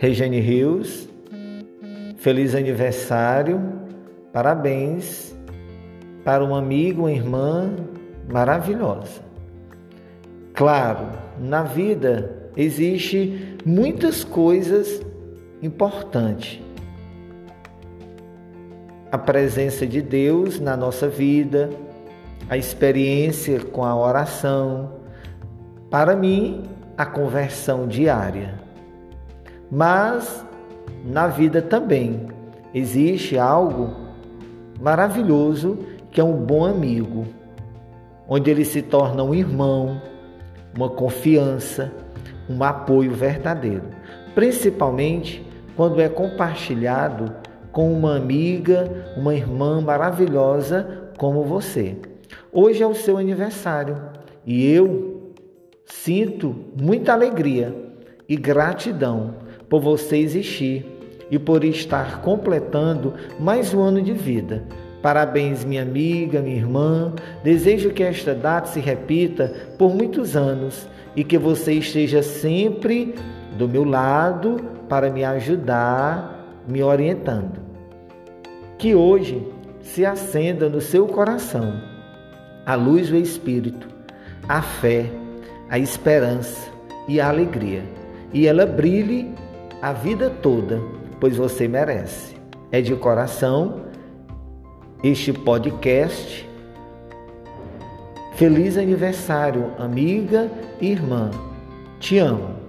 Regiane Rios, feliz aniversário, parabéns para um amigo, uma irmã maravilhosa. Claro, na vida existe muitas coisas importantes. A presença de Deus na nossa vida, a experiência com a oração, para mim, a conversão diária. Mas na vida também existe algo maravilhoso que é um bom amigo, onde ele se torna um irmão, uma confiança, um apoio verdadeiro, principalmente quando é compartilhado com uma amiga, uma irmã maravilhosa como você. Hoje é o seu aniversário e eu sinto muita alegria e gratidão por você existir e por estar completando mais um ano de vida. Parabéns, minha amiga, minha irmã. Desejo que esta data se repita por muitos anos e que você esteja sempre do meu lado para me ajudar, me orientando. Que hoje se acenda no seu coração a luz do Espírito, a fé, a esperança e a alegria, e ela brilhe a vida toda, pois você merece. É de coração este podcast. Feliz aniversário, amiga e irmã. Te amo.